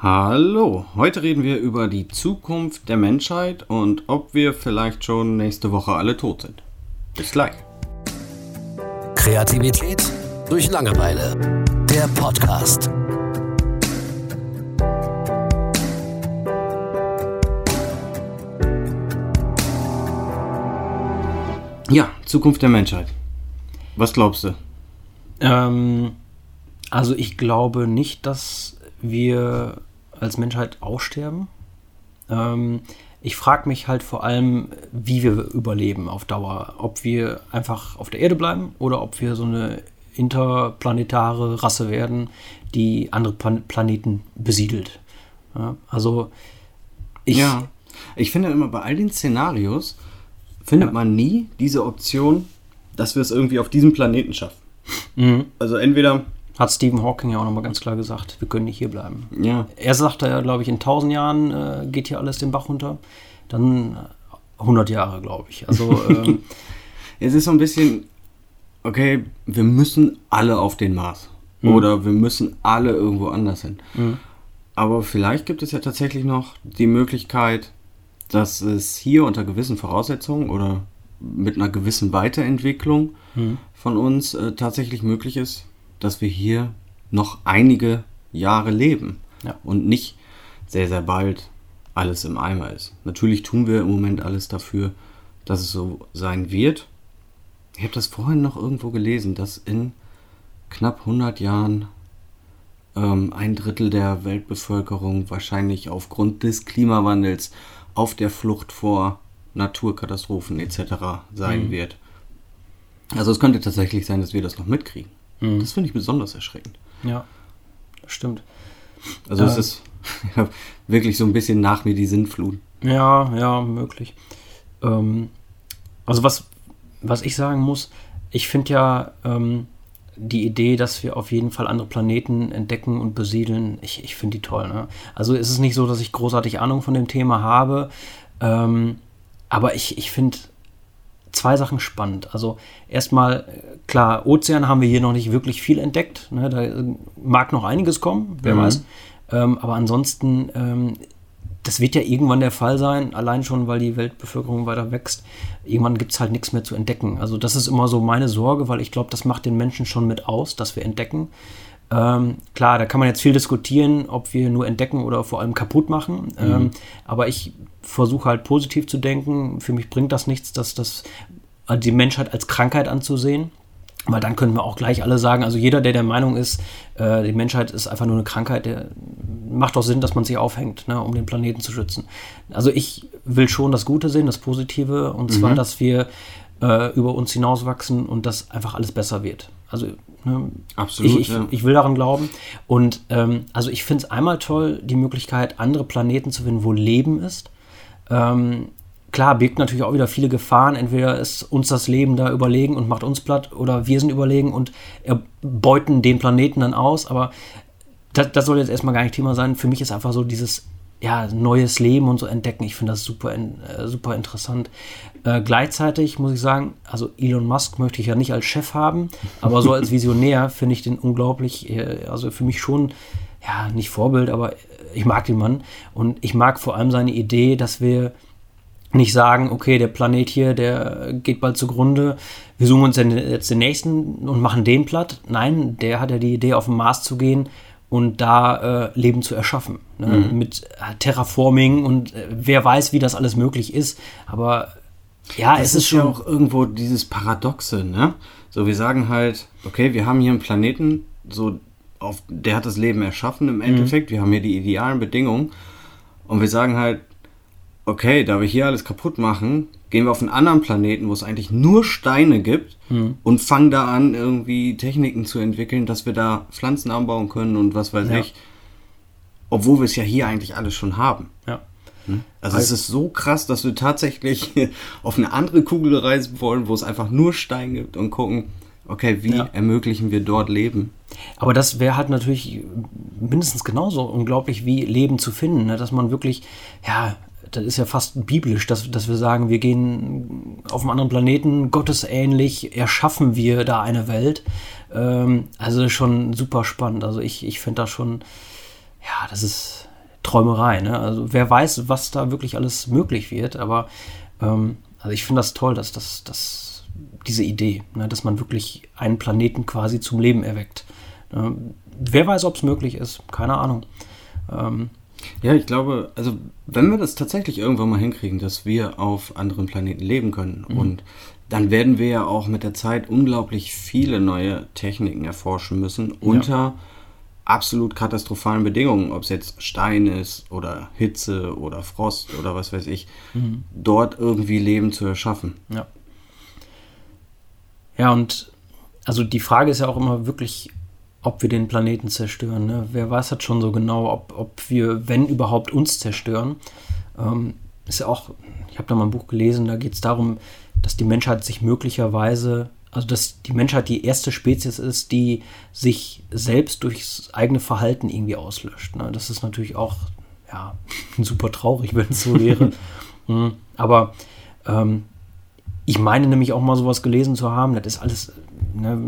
Hallo, heute reden wir über die Zukunft der Menschheit und ob wir vielleicht schon nächste Woche alle tot sind. Bis gleich. Kreativität durch Langeweile. Der Podcast. Ja, Zukunft der Menschheit. Was glaubst du? Ähm, also ich glaube nicht, dass wir als Menschheit aussterben. Ähm, ich frage mich halt vor allem, wie wir überleben auf Dauer. Ob wir einfach auf der Erde bleiben oder ob wir so eine interplanetare Rasse werden, die andere Plan Planeten besiedelt. Ja, also ich. Ja, ich finde immer bei all den Szenarios findet ja. man nie diese Option, dass wir es irgendwie auf diesem Planeten schaffen. Mhm. Also entweder hat Stephen Hawking ja auch nochmal ganz klar gesagt, wir können nicht hier bleiben. Ja. Er sagte ja, glaube ich, in 1000 Jahren äh, geht hier alles den Bach runter. Dann 100 Jahre, glaube ich. Also ähm, es ist so ein bisschen, okay, wir müssen alle auf den Mars. Mhm. Oder wir müssen alle irgendwo anders hin. Mhm. Aber vielleicht gibt es ja tatsächlich noch die Möglichkeit, dass es hier unter gewissen Voraussetzungen oder mit einer gewissen Weiterentwicklung mhm. von uns äh, tatsächlich möglich ist, dass wir hier noch einige Jahre leben ja. und nicht sehr, sehr bald alles im Eimer ist. Natürlich tun wir im Moment alles dafür, dass es so sein wird. Ich habe das vorhin noch irgendwo gelesen, dass in knapp 100 Jahren ähm, ein Drittel der Weltbevölkerung wahrscheinlich aufgrund des Klimawandels auf der Flucht vor Naturkatastrophen etc. sein mhm. wird. Also es könnte tatsächlich sein, dass wir das noch mitkriegen. Mhm. Das finde ich besonders erschreckend. Ja, stimmt. Also äh, es ist ja, wirklich so ein bisschen nach mir die Sinnflut. Ja, ja, möglich. Ähm, also was, was ich sagen muss, ich finde ja ähm, die Idee, dass wir auf jeden Fall andere Planeten entdecken und besiedeln, ich, ich finde die toll. Ne? Also es ist nicht so, dass ich großartig Ahnung von dem Thema habe, ähm, aber ich, ich finde zwei Sachen spannend. Also erstmal, klar, Ozean haben wir hier noch nicht wirklich viel entdeckt. Ne? Da mag noch einiges kommen, wer mhm. weiß. Ähm, aber ansonsten, ähm, das wird ja irgendwann der Fall sein, allein schon, weil die Weltbevölkerung weiter wächst. Irgendwann gibt es halt nichts mehr zu entdecken. Also das ist immer so meine Sorge, weil ich glaube, das macht den Menschen schon mit aus, dass wir entdecken. Ähm, klar, da kann man jetzt viel diskutieren, ob wir nur entdecken oder vor allem kaputt machen. Mhm. Ähm, aber ich versuche halt positiv zu denken. Für mich bringt das nichts, dass das äh, die Menschheit als Krankheit anzusehen. Weil dann könnten wir auch gleich alle sagen, also jeder, der der Meinung ist, äh, die Menschheit ist einfach nur eine Krankheit, der macht doch Sinn, dass man sich aufhängt, ne, um den Planeten zu schützen. Also ich will schon das Gute sehen, das Positive, und zwar, mhm. dass wir äh, über uns hinauswachsen und dass einfach alles besser wird. Also ne, Absolut, ich, ich, ja. ich, will daran glauben. Und ähm, also ich finde es einmal toll, die Möglichkeit, andere Planeten zu finden, wo Leben ist. Ähm, klar, birgt natürlich auch wieder viele Gefahren. Entweder ist uns das Leben da überlegen und macht uns platt oder wir sind überlegen und beuten den Planeten dann aus. Aber das, das soll jetzt erstmal gar nicht Thema sein. Für mich ist einfach so dieses ja, neues Leben und so entdecken. Ich finde das super, äh, super interessant. Äh, gleichzeitig muss ich sagen, also Elon Musk möchte ich ja nicht als Chef haben, aber so als Visionär finde ich den unglaublich, äh, also für mich schon, ja, nicht Vorbild, aber ich mag den Mann und ich mag vor allem seine Idee, dass wir nicht sagen, okay, der Planet hier, der geht bald zugrunde, wir suchen uns jetzt den nächsten und machen den platt. Nein, der hat ja die Idee, auf den Mars zu gehen und da äh, Leben zu erschaffen. Ne? Mhm. Mit äh, Terraforming und äh, wer weiß, wie das alles möglich ist. Aber ja, das es ist, ist schon ja auch irgendwo dieses Paradoxe, ne? So, wir sagen halt, okay, wir haben hier einen Planeten, so auf, der hat das Leben erschaffen im mhm. Endeffekt. Mhm. Wir haben hier die idealen Bedingungen. Und wir sagen halt, okay, da wir hier alles kaputt machen, gehen wir auf einen anderen Planeten, wo es eigentlich nur Steine gibt mhm. und fangen da an, irgendwie Techniken zu entwickeln, dass wir da Pflanzen anbauen können und was weiß ja. ich. Obwohl wir es ja hier eigentlich alles schon haben. Ja. Hm? Also, also es ist so krass, dass wir tatsächlich auf eine andere Kugel reisen wollen, wo es einfach nur Stein gibt und gucken, okay, wie ja. ermöglichen wir dort Leben? Aber das wäre halt natürlich mindestens genauso unglaublich wie Leben zu finden, ne? dass man wirklich, ja, das ist ja fast biblisch, dass, dass wir sagen, wir gehen auf einem anderen Planeten, gottesähnlich, erschaffen wir da eine Welt. Ähm, also schon super spannend. Also ich, ich finde das schon, ja, das ist, Träumerei. Ne? Also wer weiß, was da wirklich alles möglich wird. Aber ähm, also ich finde das toll, dass das, dass diese Idee, ne? dass man wirklich einen Planeten quasi zum Leben erweckt. Ne? Wer weiß, ob es möglich ist, keine Ahnung. Ähm, ja, ich glaube, also wenn wir das tatsächlich irgendwann mal hinkriegen, dass wir auf anderen Planeten leben können mhm. und dann werden wir ja auch mit der Zeit unglaublich viele neue Techniken erforschen müssen unter ja. Absolut katastrophalen Bedingungen, ob es jetzt Stein ist oder Hitze oder Frost oder was weiß ich, mhm. dort irgendwie Leben zu erschaffen. Ja. Ja, und also die Frage ist ja auch immer wirklich, ob wir den Planeten zerstören. Ne? Wer weiß halt schon so genau, ob, ob wir, wenn überhaupt, uns zerstören. Ähm, ist ja auch, ich habe da mal ein Buch gelesen, da geht es darum, dass die Menschheit sich möglicherweise, also dass die Menschheit die erste Spezies ist, die sich selbst durchs eigene Verhalten irgendwie auslöscht. Ne? Das ist natürlich auch ja, super traurig, wenn es so wäre. Mhm. Aber ähm, ich meine nämlich auch mal sowas gelesen zu haben, das ist alles, ne,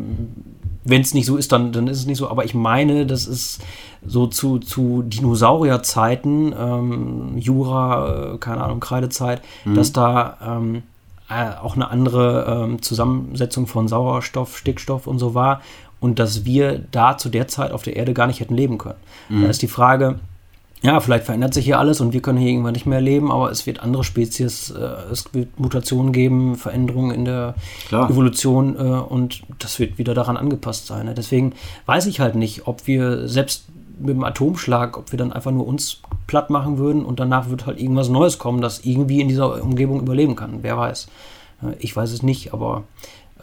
wenn es nicht so ist, dann, dann ist es nicht so, aber ich meine, das ist so zu, zu Dinosaurierzeiten, ähm, Jura, äh, keine Ahnung, Kreidezeit, mhm. dass da ähm, äh, auch eine andere ähm, Zusammensetzung von Sauerstoff, Stickstoff und so war und dass wir da zu der Zeit auf der Erde gar nicht hätten leben können. Mhm. Da ist die Frage, ja, vielleicht verändert sich hier alles und wir können hier irgendwann nicht mehr leben, aber es wird andere Spezies, äh, es wird Mutationen geben, Veränderungen in der Klar. Evolution äh, und das wird wieder daran angepasst sein. Ne? Deswegen weiß ich halt nicht, ob wir selbst mit dem Atomschlag, ob wir dann einfach nur uns platt machen würden und danach wird halt irgendwas Neues kommen, das irgendwie in dieser Umgebung überleben kann. Wer weiß. Ich weiß es nicht, aber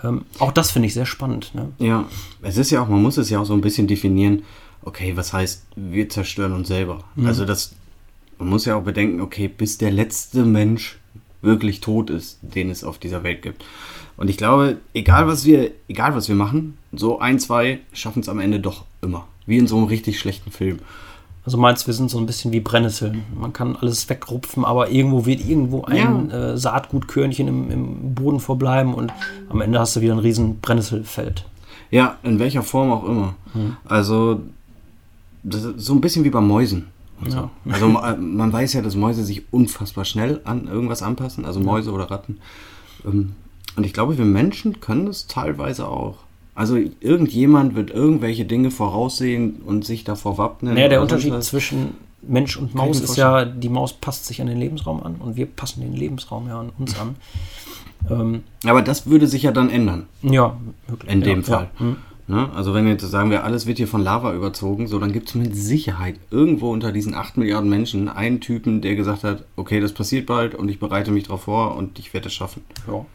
ähm, auch das finde ich sehr spannend. Ne? Ja, es ist ja auch, man muss es ja auch so ein bisschen definieren, okay, was heißt, wir zerstören uns selber? Mhm. Also das, man muss ja auch bedenken, okay, bis der letzte Mensch wirklich tot ist, den es auf dieser Welt gibt. Und ich glaube, egal was wir, egal was wir machen, so ein, zwei schaffen es am Ende doch immer. Wie in so einem richtig schlechten Film. Also meinst wir sind so ein bisschen wie Brennnesseln. Man kann alles wegrupfen, aber irgendwo wird irgendwo ein ja. äh, Saatgutkörnchen im, im, Boden verbleiben und am Ende hast du wieder ein riesen Brennnesselfeld. Ja, in welcher Form auch immer. Hm. Also so ein bisschen wie bei Mäusen. So. Also man weiß ja, dass Mäuse sich unfassbar schnell an irgendwas anpassen, also Mäuse oder Ratten. Ähm, und ich glaube, wir Menschen können das teilweise auch. Also irgendjemand wird irgendwelche Dinge voraussehen und sich davor wappnen. Naja, der Unterschied was. zwischen Mensch und Maus ist ja, die Maus passt sich an den Lebensraum an und wir passen den Lebensraum ja an uns an. ähm, Aber das würde sich ja dann ändern. Ja, wirklich. In dem ja, Fall. Ja. Hm. Ne? Also wenn jetzt sagen wir, alles wird hier von Lava überzogen, so dann gibt es mit Sicherheit irgendwo unter diesen 8 Milliarden Menschen einen Typen, der gesagt hat, okay, das passiert bald und ich bereite mich darauf vor und ich werde es schaffen. Ja.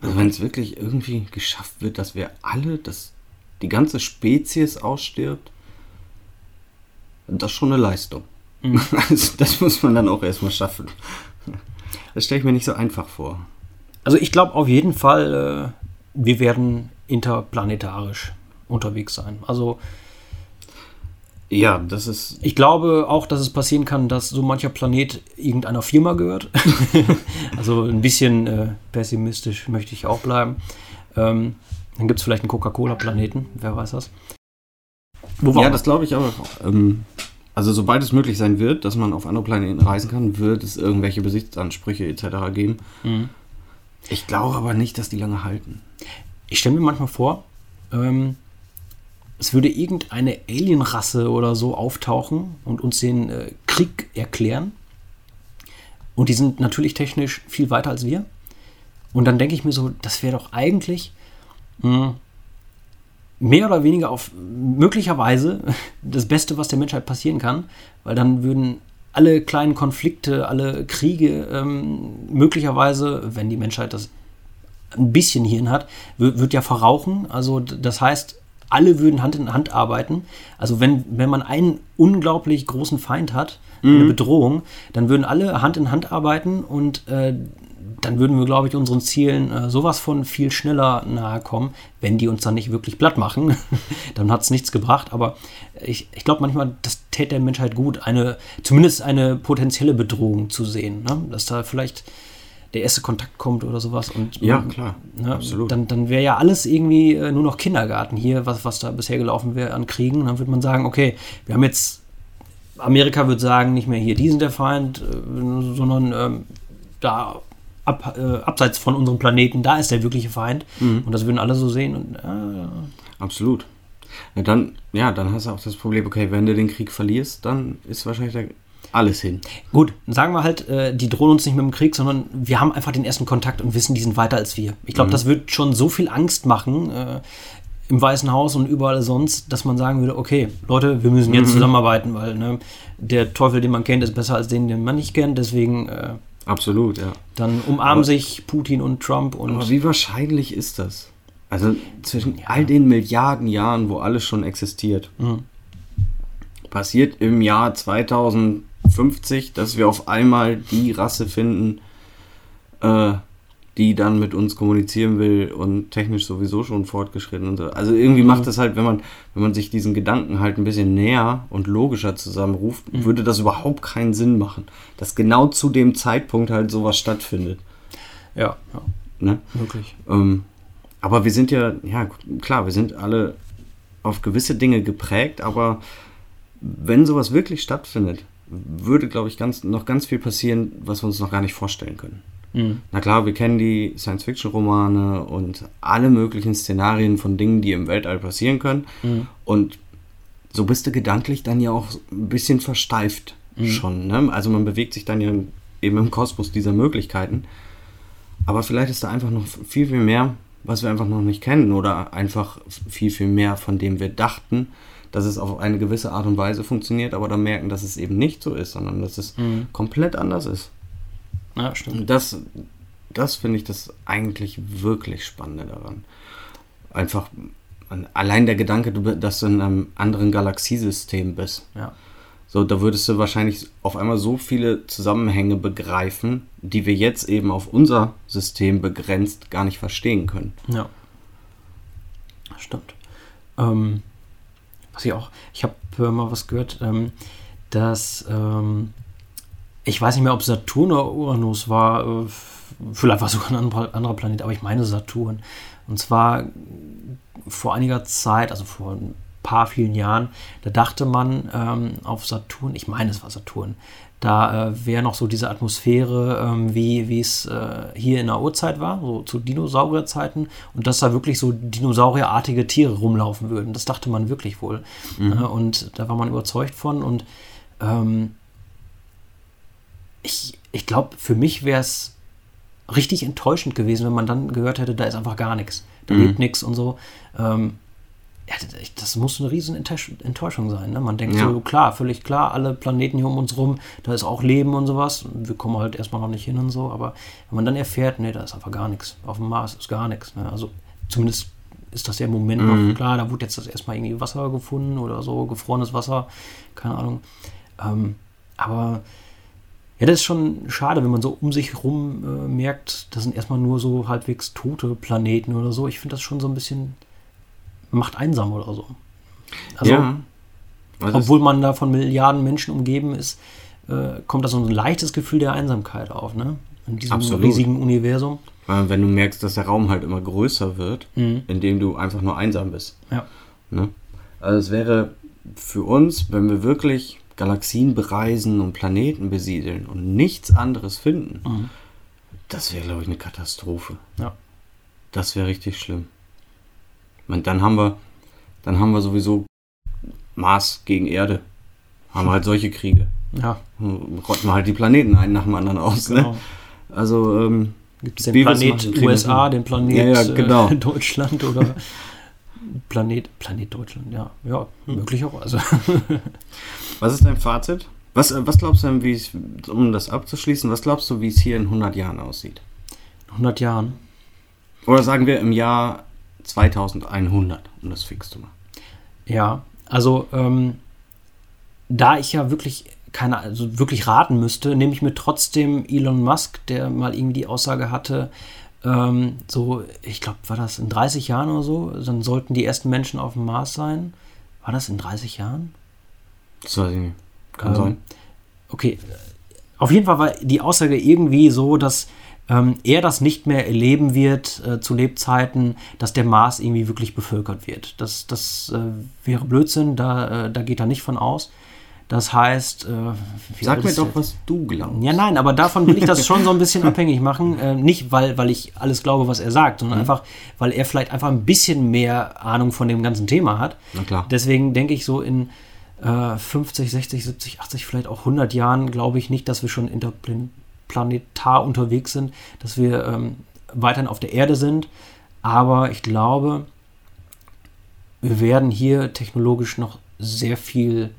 Also wenn es wirklich irgendwie geschafft wird, dass wir alle, dass die ganze Spezies ausstirbt, das ist schon eine Leistung. Mhm. Also das muss man dann auch erstmal schaffen. Das stelle ich mir nicht so einfach vor. Also ich glaube auf jeden Fall, äh, wir werden interplanetarisch unterwegs sein. Also ja, das ist. Ich glaube auch, dass es passieren kann, dass so mancher Planet irgendeiner Firma gehört. also ein bisschen äh, pessimistisch möchte ich auch bleiben. Ähm, dann gibt es vielleicht einen Coca-Cola-Planeten, wer weiß das. Wo ja, das glaube ich auch. Ähm, also sobald es möglich sein wird, dass man auf andere Planeten reisen kann, wird es irgendwelche Besitzansprüche etc. geben. Mhm. Ich glaube aber nicht, dass die lange halten. Ich stelle mir manchmal vor, ähm, es würde irgendeine Alienrasse oder so auftauchen und uns den äh, Krieg erklären. Und die sind natürlich technisch viel weiter als wir. Und dann denke ich mir so, das wäre doch eigentlich mh, hm, mehr oder weniger auf möglicherweise das Beste, was der Menschheit passieren kann, weil dann würden alle kleinen Konflikte, alle Kriege ähm, möglicherweise, wenn die Menschheit das ein bisschen Hirn hat, wird ja verrauchen. Also das heißt, alle würden Hand in Hand arbeiten. Also wenn, wenn man einen unglaublich großen Feind hat, mhm. eine Bedrohung, dann würden alle Hand in Hand arbeiten und äh, dann würden wir, glaube ich, unseren Zielen äh, sowas von viel schneller nahe kommen, wenn die uns dann nicht wirklich platt machen. dann hat es nichts gebracht. Aber ich, ich glaube manchmal, das täte der Menschheit gut, eine, zumindest eine potenzielle Bedrohung zu sehen. Ne? Dass da vielleicht der erste Kontakt kommt oder sowas. Und, ja, klar, ne, absolut. Dann, dann wäre ja alles irgendwie äh, nur noch Kindergarten hier, was, was da bisher gelaufen wäre an Kriegen. dann würde man sagen, okay, wir haben jetzt Amerika wird sagen, nicht mehr hier, die sind der Feind, äh, sondern ähm, da ab, äh, abseits von unserem Planeten, da ist der wirkliche Feind. Mhm. Und das würden alle so sehen. Und, äh, Absolut. Ja, dann, ja, dann hast du auch das Problem, okay, wenn du den Krieg verlierst, dann ist wahrscheinlich da alles hin. gut, sagen wir halt, äh, die drohen uns nicht mit dem Krieg, sondern wir haben einfach den ersten Kontakt und wissen, die sind weiter als wir. Ich glaube, das wird schon so viel Angst machen äh, im Weißen Haus und überall sonst, dass man sagen würde, okay, Leute, wir müssen jetzt zusammenarbeiten, weil ne, der Teufel, den man kennt, ist besser als den, den man nicht kennt. Deswegen äh, Absolut, ja. dann umarmen Aber- sich Putin und Trump und Aber wie wahrscheinlich ist das? Also zwischen all den Milliarden Jahren, wo alles schon existiert, passiert im Jahr 2050, dass wir auf einmal die Rasse finden, äh, die dann mit uns kommunizieren will und technisch sowieso schon fortgeschritten und so. Also irgendwie macht das halt, wenn man, wenn man sich diesen Gedanken halt ein bisschen näher und logischer zusammenruft, würde das überhaupt keinen Sinn machen, dass genau zu dem Zeitpunkt halt sowas stattfindet. ja, ja, Ne? wirklich. Ähm, aber wir sind ja, ja klar, wir sind alle auf gewisse Dinge geprägt, aber wenn sowas wirklich stattfindet, würde, glaube ich, ganz, noch ganz viel passieren, was wir uns noch gar nicht vorstellen können. Mhm. Na klar, wir kennen die Science-Fiction-Romane und alle möglichen Szenarien von Dingen, die im Weltall passieren können. Und so bist du gedanklich dann ja auch ein bisschen versteift schon. Ne? Also man bewegt sich dann ja eben im Kosmos dieser Möglichkeiten. Aber vielleicht ist da einfach noch viel, viel mehr, was wir einfach noch nicht kennen oder einfach viel, viel mehr, von dem wir dachten, dass es auf eine gewisse Art und Weise funktioniert, aber dann merken, dass es eben nicht so ist, sondern dass es komplett anders ist. Ja, stimmt. Und das, das finde ich das eigentlich wirklich Spannende daran. Einfach allein der Gedanke, dass du in einem anderen Galaxiesystem bist. Ja. So, da würdest du wahrscheinlich auf einmal so viele Zusammenhänge begreifen, die wir jetzt eben auf unser System begrenzt gar nicht verstehen können. Ja. Stimmt. Ähm, was ich auch, ich habe äh, mal was gehört, ähm, dass ähm, ich weiß nicht mehr, ob Saturn oder Uranus war, äh, vielleicht war es sogar ein anderer, Planet, aber ich meine Saturn. Und zwar vor einiger Zeit, also vor ein paar vielen Jahren, da dachte man ähm, auf Saturn, ich meine, es war Saturn, da äh, wäre noch so diese Atmosphäre, ähm, wie es äh, hier in der Urzeit war, so zu Dinosaurierzeiten, und dass da wirklich so dinosaurierartige Tiere rumlaufen würden. Das dachte man wirklich wohl. Äh, und da war man überzeugt von. Und ähm, ich, ich glaube, für mich wäre es richtig enttäuschend gewesen, wenn man dann gehört hätte, da ist einfach gar nichts. Da lebt nichts und so. Ähm, ja, das, muss eine riesen Enttäusch- Enttäuschung sein. Ne? Man denkt Ja. so, klar, völlig klar, alle Planeten hier um uns rum, da ist auch Leben und sowas. Wir kommen halt erstmal noch nicht hin und so, aber wenn man dann erfährt, nee, da ist einfach gar nichts. Auf dem Mars ist gar nichts. Ne? Also zumindest ist das ja im Moment noch klar, da wurde jetzt das erstmal irgendwie Wasser gefunden oder so, gefrorenes Wasser, keine Ahnung. Ähm, aber ja, das ist schon schade, wenn man so um sich rum äh, merkt, das sind erstmal nur so halbwegs tote Planeten oder so. Ich finde das schon so ein bisschen macht einsam oder so. Also, ja. Also obwohl man da von Milliarden Menschen umgeben ist, äh, kommt da so ein leichtes Gefühl der Einsamkeit auf, ne? In diesem Absolut. riesigen Universum. wenn du merkst, dass der Raum halt immer größer wird, Mhm. indem du einfach nur einsam bist. Ja. Ne? Also es wäre für uns, wenn wir wirklich Galaxien bereisen und Planeten besiedeln und nichts anderes finden, Mhm. das wäre, glaube ich, eine Katastrophe. Ja. Das wäre richtig schlimm. Und dann haben wir, dann haben wir sowieso Mars gegen Erde. Haben wir halt solche Kriege. Ja, Rotten wir halt die Planeten einen nach dem anderen aus. genau. Ne? Also, ähm, Gibt es den Planet USA, den Planet Ja, ja, genau. äh, Deutschland oder Planet, Planet Deutschland, ja. Ja, Hm. möglicherweise. was ist dein Fazit? Was, äh, was glaubst du denn, wie es, um das abzuschließen, was glaubst du, wie es hier in 100 Jahren aussieht? 100 Jahren. Oder sagen wir im Jahr 2100, um das fix zu machen. Ja, also ähm, da ich ja wirklich keine, also wirklich raten müsste, nehme ich mir trotzdem Elon Musk, der mal irgendwie die Aussage hatte, ähm, so, ich glaube, war das in 30 Jahren oder so, dann sollten die ersten Menschen auf dem Mars sein. War das in 30 Jahren? Das weiß ich nicht. Kann Ähm, sein. Okay, auf jeden Fall war die Aussage irgendwie so, dass ähm, er das nicht mehr erleben wird äh, zu Lebzeiten, dass der Mars irgendwie wirklich bevölkert wird. Das, das äh, wäre Blödsinn, da, äh, da geht er nicht von aus. Das heißt, äh, Sag mir doch, was du glaubst. Ja, nein, aber davon will ich das schon so ein bisschen abhängig machen. Äh, nicht, weil, weil ich alles glaube, was er sagt, sondern mhm. einfach, weil er vielleicht einfach ein bisschen mehr Ahnung von dem ganzen Thema hat. Na klar. Deswegen denke ich so in äh, 50, 60, 70, 80, vielleicht auch 100 Jahren, glaube ich nicht, dass wir schon interplanetar unterwegs sind, dass wir ähm, weiterhin auf der Erde sind. Aber ich glaube, wir werden hier technologisch noch sehr viel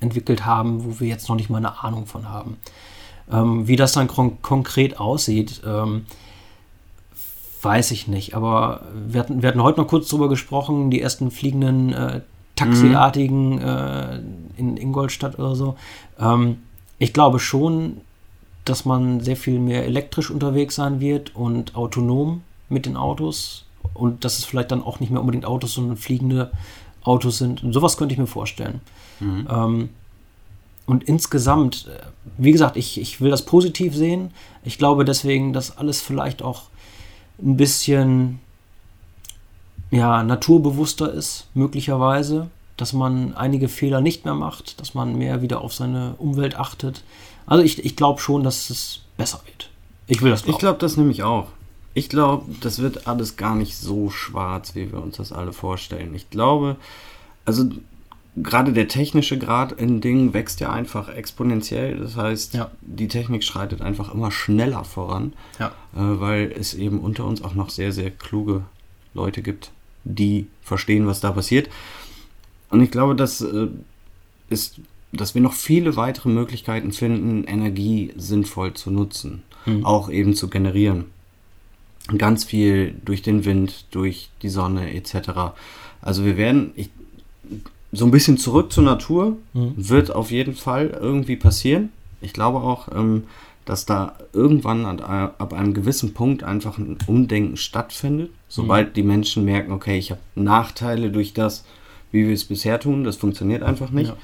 entwickelt haben, wo wir jetzt noch nicht mal eine Ahnung von haben. Ähm, wie das dann kon konkret aussieht, ähm, weiß ich nicht. Aber wir hatten, wir hatten heute noch kurz drüber gesprochen, die ersten fliegenden äh, Taxiartigen mhm. äh, in Ingolstadt oder so. Ähm, ich glaube schon, dass man sehr viel mehr elektrisch unterwegs sein wird und autonom mit den Autos und dass es vielleicht dann auch nicht mehr unbedingt Autos, sondern fliegende Autos sind. Und sowas könnte ich mir vorstellen. Mhm. Ähm, und insgesamt, äh, wie gesagt, ich, ich will das positiv sehen. Ich glaube deswegen, dass alles vielleicht auch ein bisschen ja, naturbewusster ist, möglicherweise. Dass man einige Fehler nicht mehr macht, dass man mehr wieder auf seine Umwelt achtet. Also ich, ich glaube schon, dass es besser wird. Ich will das glauben. Ich glaube das nämlich auch. Ich glaube, das wird alles gar nicht so schwarz, wie wir uns das alle vorstellen. Ich glaube, also gerade der technische Grad in Dingen wächst ja einfach exponentiell. Das heißt, ja. die Technik schreitet einfach immer schneller voran, ja. äh, weil es eben unter uns auch noch sehr, sehr kluge Leute gibt, die verstehen, was da passiert. Und ich glaube, das äh, ist, dass wir noch viele weitere Möglichkeiten finden, Energie sinnvoll zu nutzen, mhm. auch eben zu generieren ganz viel durch den Wind, durch die Sonne etc. Also wir werden ich, so ein bisschen zurück zur Natur, mhm. wird auf jeden Fall irgendwie passieren. Ich glaube auch, ähm, dass da irgendwann an, ab einem gewissen Punkt einfach ein Umdenken stattfindet, sobald mhm. die Menschen merken, okay, ich habe Nachteile durch das, wie wir es bisher tun, das funktioniert einfach nicht. Ja.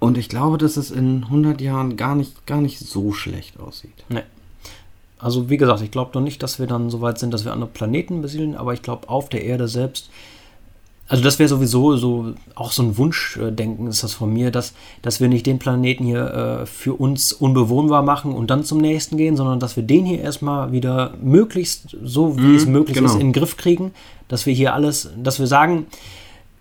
Und ich glaube, dass es in 100 Jahren gar nicht, gar nicht so schlecht aussieht. Nee. Also wie gesagt, ich glaube noch nicht, dass wir dann so weit sind, dass wir andere Planeten besiedeln, aber ich glaube auf der Erde selbst, also das wäre sowieso so auch so ein Wunschdenken ist das von mir, dass, dass wir nicht den Planeten hier äh, für uns unbewohnbar machen und dann zum nächsten gehen, sondern dass wir den hier erstmal wieder möglichst so wie mm, es möglich genau. ist in den Griff kriegen, dass wir hier alles, dass wir sagen,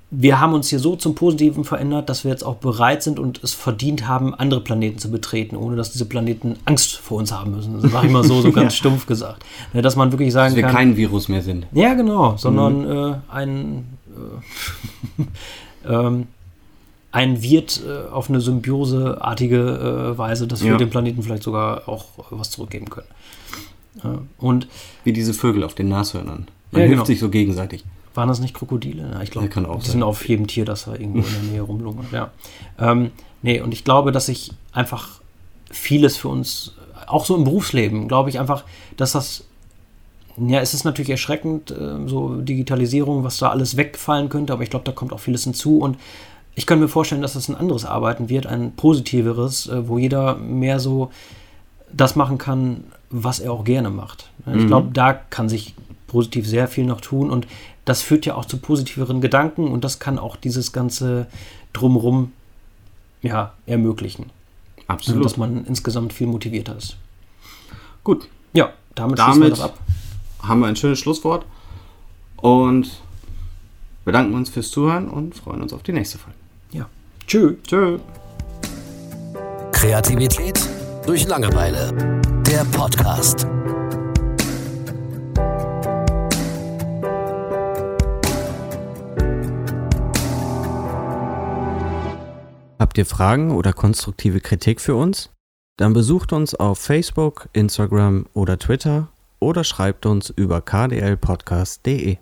wir haben uns hier so zum Positiven verändert, dass wir jetzt auch bereit sind und es verdient haben, andere Planeten zu betreten, ohne dass diese Planeten Angst vor uns haben müssen. Das ich mal so, so ganz ja. stumpf gesagt. Ne, dass man wirklich sagen dass wir kann. kein Virus mehr sind. Ja, genau, sondern mhm. äh, ein, äh, ähm, ein Wirt äh, auf eine symbioseartige äh, Weise, dass wir ja. dem Planeten vielleicht sogar auch was zurückgeben können. und Wie diese Vögel auf den Nashörnern. Man ja, hilft genau. sich so gegenseitig. Waren das nicht Krokodile? Ja, ich glaube, die sein. sind auf jedem Tier, das da irgendwo in der Nähe rumlungert. Ja. Ähm, nee, und ich glaube, dass sich einfach vieles für uns, auch so im Berufsleben, glaube ich einfach, dass das, ja, es ist natürlich erschreckend, äh, so Digitalisierung, was da alles wegfallen könnte, aber ich glaube, da kommt auch vieles hinzu und ich kann mir vorstellen, dass das ein anderes Arbeiten wird, ein positiveres, äh, wo jeder mehr so das machen kann, was er auch gerne macht. Ich mhm. glaube, da kann sich positiv sehr viel noch tun und das führt ja auch zu positiveren Gedanken und das kann auch dieses ganze Drumrum ja, ermöglichen. Absolut. dass man insgesamt viel motivierter ist. Gut. Ja, damit, damit wir das ab. haben wir ein schönes Schlusswort und bedanken uns fürs Zuhören und freuen uns auf die nächste Folge. Ja. Tschö. Tschö. Kreativität durch Langeweile. Der Podcast. Habt ihr Fragen oder konstruktive Kritik für uns? Dann besucht uns auf Facebook, Instagram oder Twitter oder schreibt uns über kdlpodcast.de.